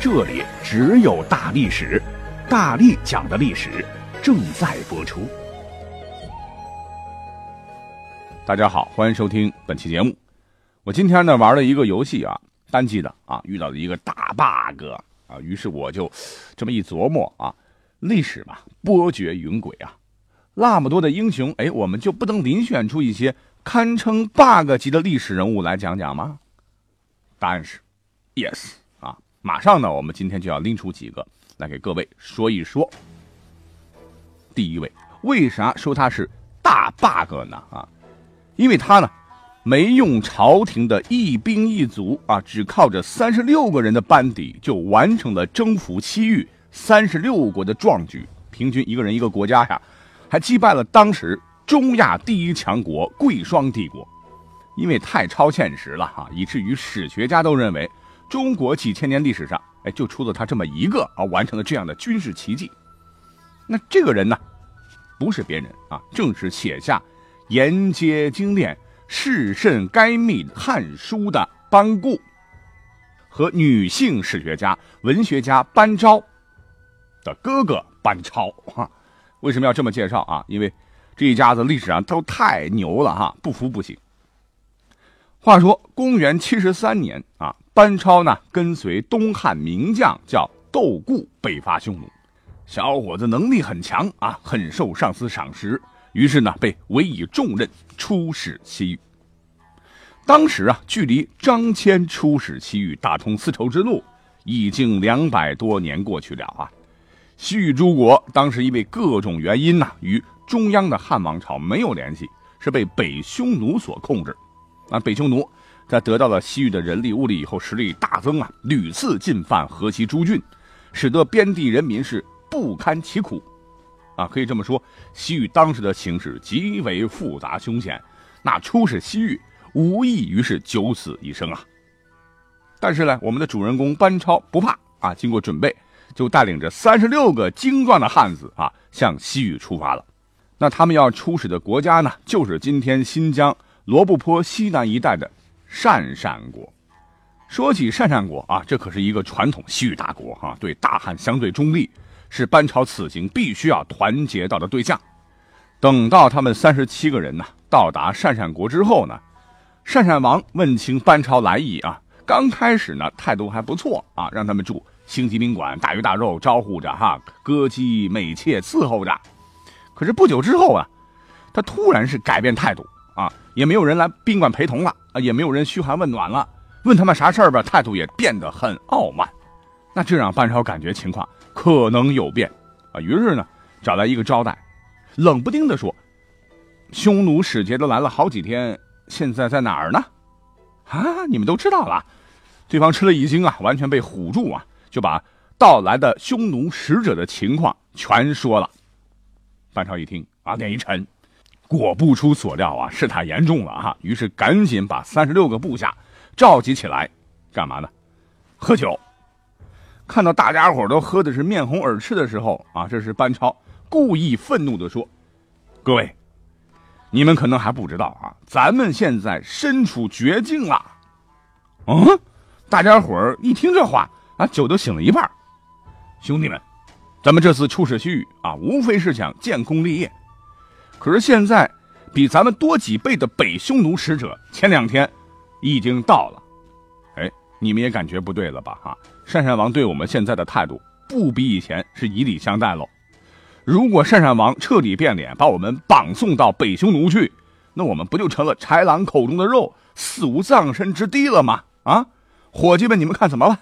这里只有大历史，大力讲的历史正在播出。大家好，欢迎收听本期节目。我今天呢玩了一个游戏啊，单机的啊，遇到了一个大 bug 啊，于是我就这么一琢磨啊，历史嘛，波谲云诡啊，那么多的英雄，哎，我们就不能遴选出一些堪称 bug 级的历史人物来讲讲吗？答案是 yes。马上呢，我们今天就要拎出几个来给各位说一说。第一位，为啥说他是大 bug 呢？啊，因为他呢没用朝廷的一兵一卒啊，只靠着三十六个人的班底就完成了征服西域三十六国的壮举，平均一个人一个国家呀，还击败了当时中亚第一强国贵霜帝国。因为太超现实了哈，以至于史学家都认为。中国几千年历史上，哎，就出了他这么一个啊，完成了这样的军事奇迹。那这个人呢，不是别人啊，正是写下“沿街精炼，世甚该密”《汉书》的班固和女性史学家、文学家班昭的哥哥班超。哈，为什么要这么介绍啊？因为这一家子历史上都太牛了哈，不服不行。话说公元七十三年啊。班超呢，跟随东汉名将叫窦固北伐匈奴，小伙子能力很强啊，很受上司赏识，于是呢，被委以重任出使西域。当时啊，距离张骞出使西域，打通丝绸之路，已经两百多年过去了啊。西域诸国当时因为各种原因呢，与中央的汉王朝没有联系，是被北匈奴所控制。啊，北匈奴。在得到了西域的人力物力以后，实力大增啊，屡次进犯河西诸郡，使得边地人民是不堪其苦，啊，可以这么说，西域当时的形势极为复杂凶险，那出使西域无异于是九死一生啊。但是呢，我们的主人公班超不怕啊，经过准备，就带领着三十六个精壮的汉子啊，向西域出发了。那他们要出使的国家呢，就是今天新疆罗布泊西南一带的。鄯善国，说起鄯善国啊，这可是一个传统西域大国哈，对大汉相对中立，是班超此行必须要团结到的对象。等到他们三十七个人呢到达鄯善国之后呢，鄯善王问清班超来意啊，刚开始呢态度还不错啊，让他们住星级宾馆，大鱼大肉招呼着哈，歌姬美妾伺候着。可是不久之后啊，他突然是改变态度。啊，也没有人来宾馆陪同了也没有人嘘寒问暖了，问他们啥事儿吧，态度也变得很傲慢。那这让班超感觉情况可能有变啊，于是呢，找来一个招待，冷不丁的说：“匈奴使节都来了好几天，现在在哪儿呢？”啊，你们都知道了。对方吃了一惊啊，完全被唬住啊，就把到来的匈奴使者的情况全说了。班超一听啊，脸一沉。果不出所料啊，事态严重了哈！于是赶紧把三十六个部下召集起来，干嘛呢？喝酒。看到大家伙都喝的是面红耳赤的时候啊，这是班超故意愤怒的说：“各位，你们可能还不知道啊，咱们现在身处绝境了。”嗯，大家伙一听这话啊，酒都醒了一半。兄弟们，咱们这次出使西域啊，无非是想建功立业。可是现在，比咱们多几倍的北匈奴使者前两天已经到了，哎，你们也感觉不对了吧？哈，鄯善王对我们现在的态度不比以前是以礼相待喽。如果鄯善王彻底变脸，把我们绑送到北匈奴去，那我们不就成了豺狼口中的肉，死无葬身之地了吗？啊，伙计们，你们看怎么办？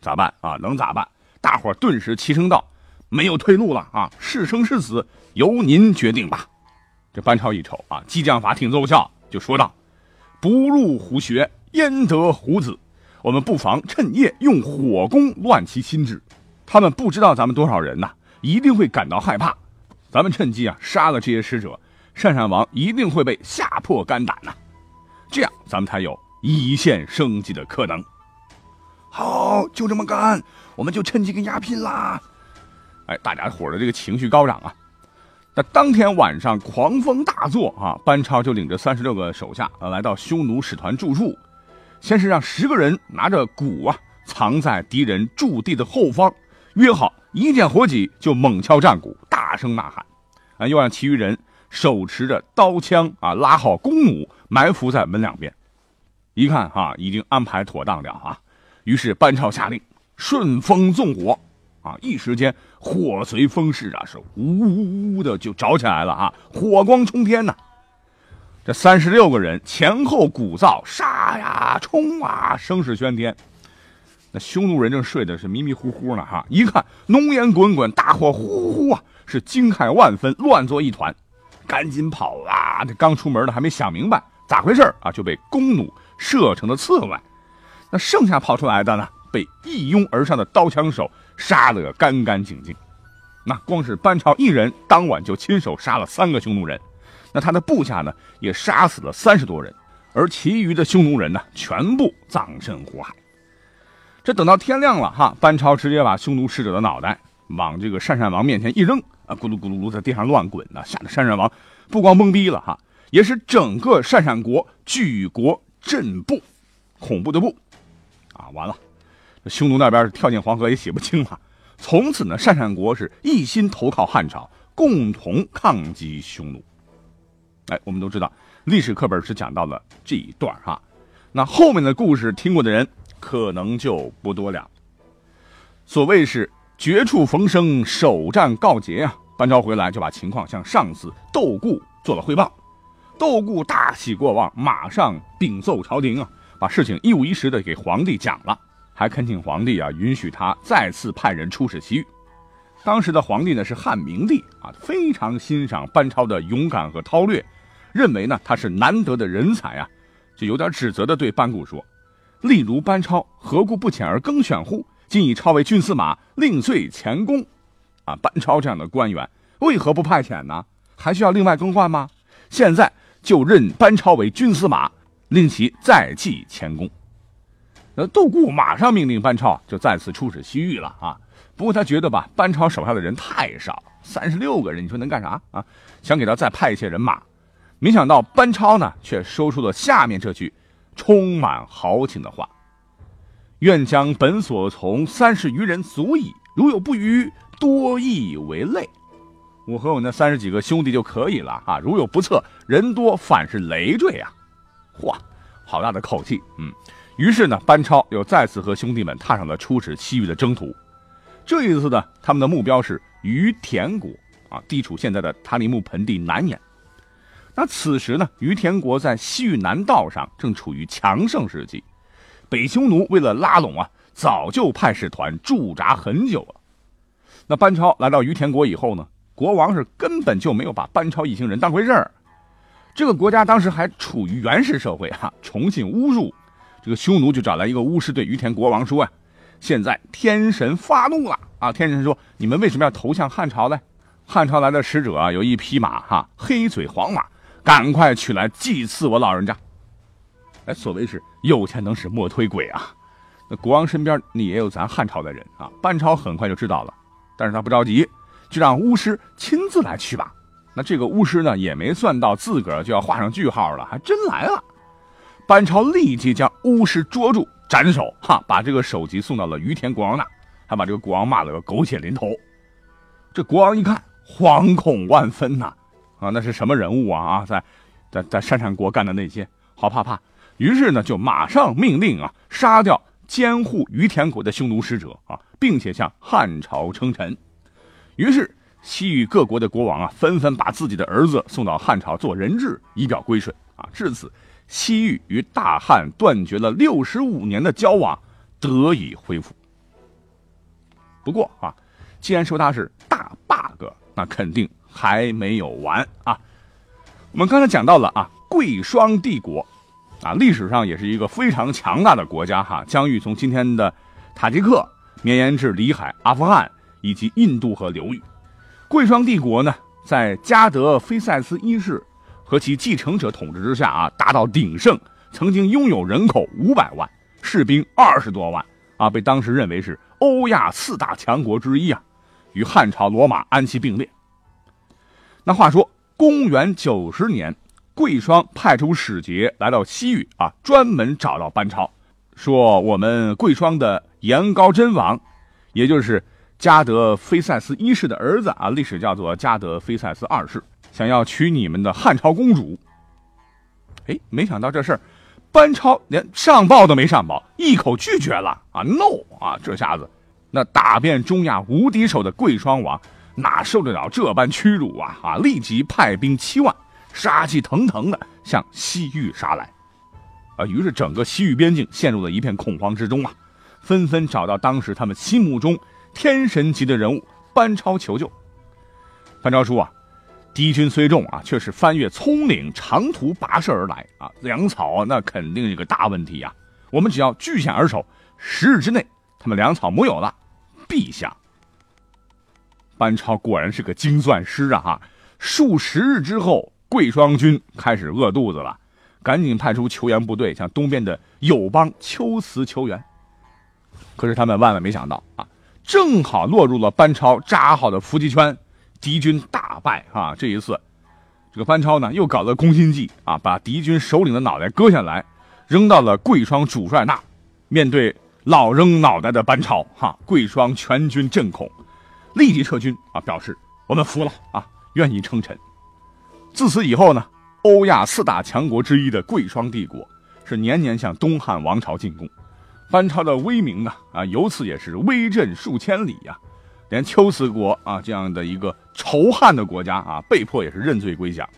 咋办啊？能咋办？大伙顿时齐声道。没有退路了啊！是生是死由您决定吧。这班超一瞅啊，激将法挺奏效，就说道：“不入虎穴，焉得虎子？我们不妨趁夜用火攻乱其心智。他们不知道咱们多少人呐，一定会感到害怕。咱们趁机啊杀了这些使者，鄯善王一定会被吓破肝胆呐。这样咱们才有一线生机的可能。好，就这么干，我们就趁机跟丫拼啦！哎，大家伙的这个情绪高涨啊。那当天晚上狂风大作啊，班超就领着三十六个手下啊来到匈奴使团住处，先是让十个人拿着鼓啊藏在敌人驻地的后方，约好一见火起就猛敲战鼓，大声呐喊，啊，又让其余人手持着刀枪啊拉好弓弩，埋伏在门两边。一看哈，已经安排妥当了啊。于是班超下令顺风纵火，啊，一时间火随风势啊，是呜呜呜的就着起来了啊，火光冲天呐！这三十六个人前后鼓噪，杀呀冲啊，声势喧天。那匈奴人正睡的是迷迷糊糊呢，哈，一看浓烟滚滚，大火呼呼啊，是惊骇万分，乱作一团，赶紧跑啊！这刚出门的还没想明白咋回事啊，就被弓弩射成了刺猬。那剩下跑出来的呢，被一拥而上的刀枪手杀得干干净净。那光是班超一人，当晚就亲手杀了三个匈奴人。那他的部下呢，也杀死了三十多人，而其余的匈奴人呢，全部葬身火海。这等到天亮了，哈，班超直接把匈奴使者的脑袋往这个鄯善王面前一扔，啊，咕噜咕噜噜在地上乱滚呢，吓得鄯善王不光懵逼了，哈，也是整个鄯善国举国震怖，恐怖的怖。啊，完了！匈奴那边跳进黄河也洗不清了。从此呢，鄯善国是一心投靠汉朝，共同抗击匈奴。哎，我们都知道，历史课本是讲到了这一段哈。那后面的故事听过的人可能就不多了。所谓是绝处逢生，首战告捷啊。班超回来就把情况向上司窦固做了汇报。窦固大喜过望，马上禀奏朝廷啊。把事情一五一十的给皇帝讲了，还恳请皇帝啊允许他再次派人出使西域。当时的皇帝呢是汉明帝啊，非常欣赏班超的勇敢和韬略，认为呢他是难得的人才啊，就有点指责的对班固说：“例如班超，何故不遣而更选乎？今以超为军司马，另遂前功。啊，班超这样的官员为何不派遣呢？还需要另外更换吗？现在就任班超为军司马。”令其再继前功。那杜固马上命令班超就再次出使西域了啊！不过他觉得吧，班超手下的人太少，三十六个人，你说能干啥啊？想给他再派一些人马。没想到班超呢，却说出了下面这句充满豪情的话：“愿将本所从三十余人足矣，如有不虞，多亦为累。我和我那三十几个兄弟就可以了啊！如有不测，人多反是累赘啊！”嚯，好大的口气！嗯，于是呢，班超又再次和兄弟们踏上了出使西域的征途。这一次呢，他们的目标是于田国啊，地处现在的塔里木盆地南沿。那此时呢，于田国在西域南道上正处于强盛时期。北匈奴为了拉拢啊，早就派使团驻扎很久了。那班超来到于田国以后呢，国王是根本就没有把班超一行人当回事儿。这个国家当时还处于原始社会哈，崇信巫术，这个匈奴就找来一个巫师对于田国王说啊，现在天神发怒了啊！天神说，你们为什么要投向汉朝呢？汉朝来的使者啊，有一匹马哈，黑嘴黄马，赶快取来祭祀我老人家。哎，所谓是有钱能使磨推鬼啊！那国王身边你也有咱汉朝的人啊，班超很快就知道了，但是他不着急，就让巫师亲自来取吧。那这个巫师呢，也没算到自个儿就要画上句号了，还真来了。班超立即将巫师捉住，斩首，哈，把这个首级送到了于田国王那，还把这个国王骂了个狗血淋头。这国王一看，惶恐万分呐，啊，那是什么人物啊？啊，在在在鄯善国干的那些，好怕怕。于是呢，就马上命令啊，杀掉监护于田国的匈奴使者啊，并且向汉朝称臣。于是。西域各国的国王啊，纷纷把自己的儿子送到汉朝做人质，以表归顺啊。至此，西域与大汉断绝了六十五年的交往得以恢复。不过啊，既然说它是大 bug，那肯定还没有完啊。我们刚才讲到了啊，贵霜帝国啊，历史上也是一个非常强大的国家哈。疆域从今天的塔吉克绵延至里海、阿富汗以及印度河流域。贵霜帝国呢，在加德菲塞斯一世和其继承者统治之下啊，达到鼎盛，曾经拥有人口五百万，士兵二十多万啊，被当时认为是欧亚四大强国之一啊，与汉朝、罗马安息并列。那话说，公元九十年，贵霜派出使节来到西域啊，专门找到班超，说我们贵霜的延高真王，也就是加德菲塞斯一世的儿子啊，历史叫做加德菲塞斯二世，想要娶你们的汉朝公主。哎，没想到这事儿，班超连上报都没上报，一口拒绝了啊！no 啊！这下子，那打遍中亚无敌手的贵霜王。哪受得了这般屈辱啊！啊，立即派兵七万，杀气腾腾的向西域杀来，啊，于是整个西域边境陷入了一片恐慌之中啊，纷纷找到当时他们心目中天神级的人物班超求救。班超说啊，敌军虽众啊，却是翻越葱岭长途跋涉而来啊，粮草那肯定有个大问题呀。我们只要据险而守，十日之内，他们粮草木有了，陛下。班超果然是个精算师啊！哈，数十日之后，贵霜军开始饿肚子了，赶紧派出求援部队向东边的友邦龟兹求援。可是他们万万没想到啊，正好落入了班超扎好的伏击圈，敌军大败啊！这一次，这个班超呢又搞了攻心计啊，把敌军首领的脑袋割下来，扔到了贵霜主帅那。面对老扔脑袋的班超，哈，贵霜全军震恐。立即撤军啊！表示我们服了啊，愿意称臣。自此以后呢，欧亚四大强国之一的贵霜帝国是年年向东汉王朝进贡，班超的威名啊啊，由此也是威震数千里呀。连龟兹国啊这样的一个仇汉的国家啊，被迫也是认罪归降。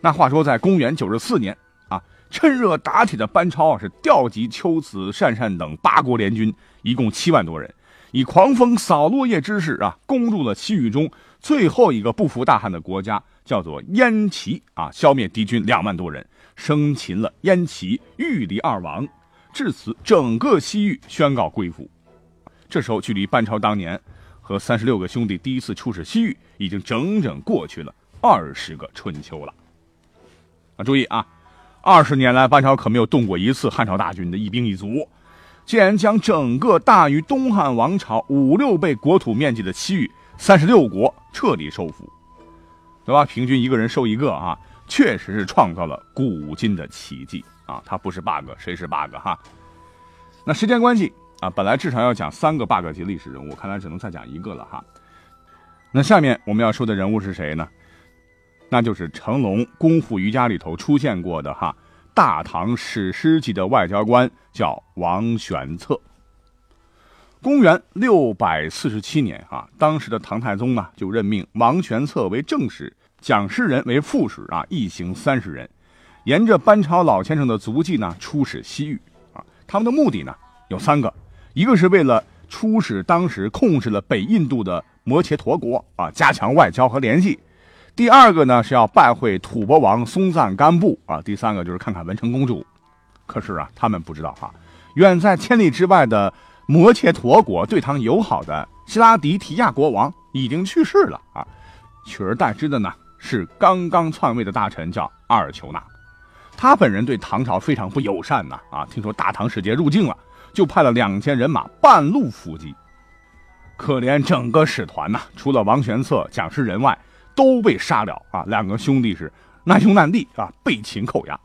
那话说，在公元九十四年啊，趁热打铁的班超啊，是调集龟兹、鄯善等八国联军，一共七万多人。以狂风扫落叶之势啊，攻入了西域中最后一个不服大汉的国家，叫做燕齐啊，消灭敌军两万多人，生擒了燕齐、玉离二王。至此，整个西域宣告归附。这时候，距离班超当年和三十六个兄弟第一次出使西域，已经整整过去了二十个春秋了。啊，注意啊，二十年来，班超可没有动过一次汉朝大军的一兵一卒。竟然将整个大于东汉王朝五六倍国土面积的西域三十六国彻底收复，对吧？平均一个人收一个啊，确实是创造了古今的奇迹啊！他不是 bug，谁是 bug 哈？那时间关系啊，本来至少要讲三个 bug 级历史人物，看来只能再讲一个了哈。那下面我们要说的人物是谁呢？那就是成龙《功夫瑜伽》里头出现过的哈。大唐史诗级的外交官叫王玄策。公元六百四十七年，啊，当时的唐太宗呢就任命王玄策为正使，蒋师仁为副使，啊，一行三十人，沿着班超老先生的足迹呢出使西域，啊，他们的目的呢有三个，一个是为了出使当时控制了北印度的摩羯陀国，啊，加强外交和联系。第二个呢是要拜会吐蕃王松赞干布啊，第三个就是看看文成公主。可是啊，他们不知道哈，远在千里之外的摩羯陀国对唐友好的希拉迪提亚国王已经去世了啊，取而代之的呢是刚刚篡位的大臣叫阿尔丘纳，他本人对唐朝非常不友善呐啊，听说大唐使节入境了，就派了两千人马半路伏击。可怜整个使团呐，除了王玄策、蒋师仁外。都被杀了啊！两个兄弟是难兄难弟啊，被擒扣押。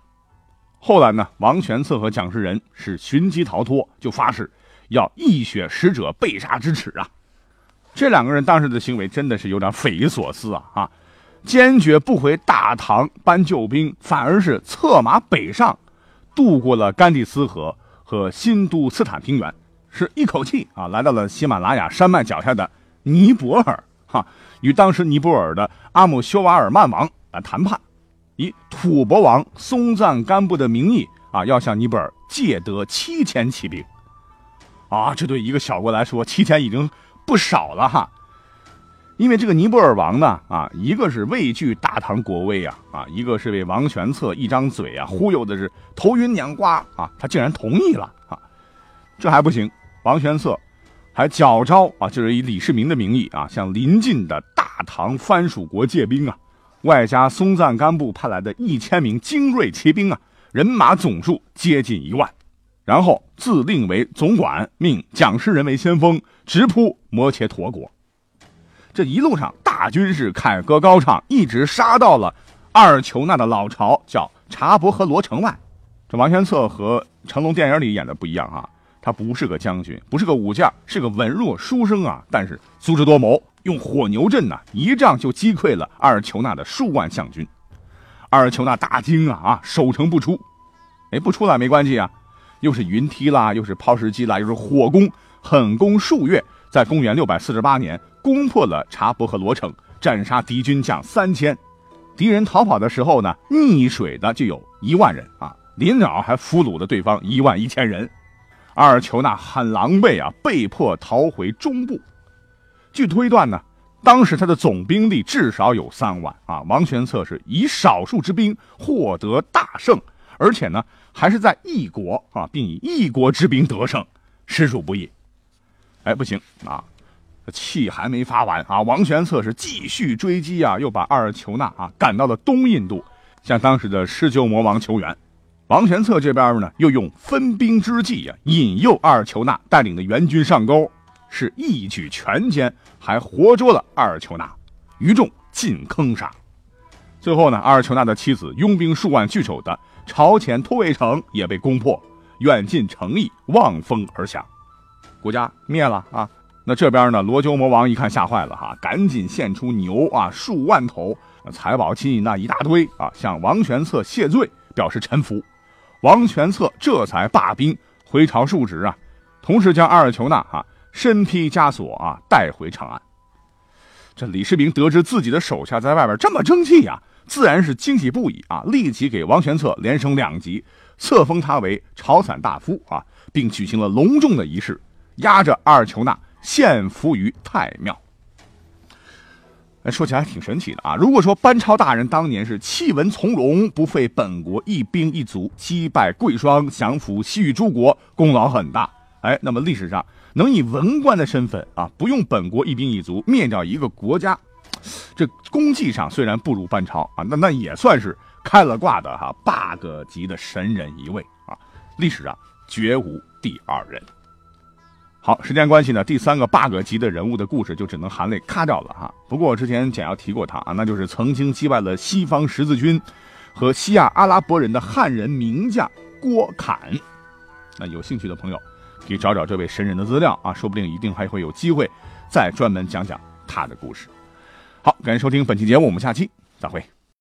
后来呢，王玄策和蒋师仁是寻机逃脱，就发誓要一雪使者被杀之耻啊！这两个人当时的行为真的是有点匪夷所思啊！啊，坚决不回大唐搬救兵，反而是策马北上，渡过了甘地斯河和新都斯坦平原，是一口气啊来到了喜马拉雅山脉脚下的尼泊尔。哈，与当时尼泊尔的阿姆修瓦尔曼王来谈判，以吐蕃王松赞干布的名义啊，要向尼泊尔借得七千骑兵。啊，这对一个小国来说，七千已经不少了哈。因为这个尼泊尔王呢，啊，一个是畏惧大唐国威啊，啊，一个是被王玄策一张嘴啊忽悠的是头晕眼花啊，他竟然同意了啊。这还不行，王玄策还矫招啊，就是以李世民的名义啊，向邻近的大唐藩属国借兵啊，外加松赞干布派来的一千名精锐骑兵啊，人马总数接近一万。然后自令为总管，命蒋师仁为先锋，直扑摩羯陀国。这一路上，大军是凯歌高唱，一直杀到了二求那的老巢，叫查伯和罗城外。这王玄策和成龙电影里演的不一样啊，他不是个将军，不是个武将，是个文弱书生啊。但是足智多谋，用火牛阵呢，一仗就击溃了二求那的数万项军。二求那大惊啊啊，守城不出。哎，不出来没关系啊。又是云梯啦，又是抛石机啦，又是火攻，狠攻数月，在公元六百四十八年攻破了察伯和罗城，斩杀敌军将三千。敌人逃跑的时候呢，溺水的就有一万人啊，临了还俘虏了对方一万一千人。阿尔求那很狼狈啊，被迫逃回中部。据推断呢，当时他的总兵力至少有三万啊。王玄策是以少数之兵获得大胜。而且呢，还是在异国啊，并以异国之兵得胜，实属不易。哎，不行啊，气还没发完啊！王玄策是继续追击啊，又把二求那啊赶到了东印度，向当时的狮鹫魔王求援。王玄策这边呢，又用分兵之计啊，引诱二求那带领的援军上钩，是一举全歼，还活捉了二求那，余众尽坑杀。最后呢，二求那的妻子拥兵数万据守的。朝前突围城也被攻破，远近城邑望风而降，国家灭了啊！那这边呢？罗鸠魔王一看吓坏了哈，赶紧献出牛啊，数万头，财宝金银那一大堆啊，向王玄策谢罪，表示臣服。王玄策这才罢兵回朝述职啊，同时将阿尔求那啊身披枷锁啊带回长安。这李世民得知自己的手下在外边这么争气呀！自然是惊喜不已啊！立即给王玄策连升两级，册封他为朝散大夫啊，并举行了隆重的仪式，押着阿尔求那献俘于太庙。哎，说起来挺神奇的啊！如果说班超大人当年是弃文从戎，不费本国一兵一卒，击败贵霜，降服西域诸国，功劳很大。哎，那么历史上能以文官的身份啊，不用本国一兵一卒灭掉一个国家。这功绩上虽然不如班超啊，那那也算是开了挂的哈 bug 级的神人一位啊，历史上绝无第二人。好，时间关系呢，第三个 bug 级的人物的故事就只能含泪咔掉了哈。不过我之前简要提过他啊，那就是曾经击败了西方十字军和西亚阿拉伯人的汉人名将郭侃。那有兴趣的朋友可以找找这位神人的资料啊，说不定一定还会有机会再专门讲讲他的故事。好，感谢收听本期节目，我们下期再会。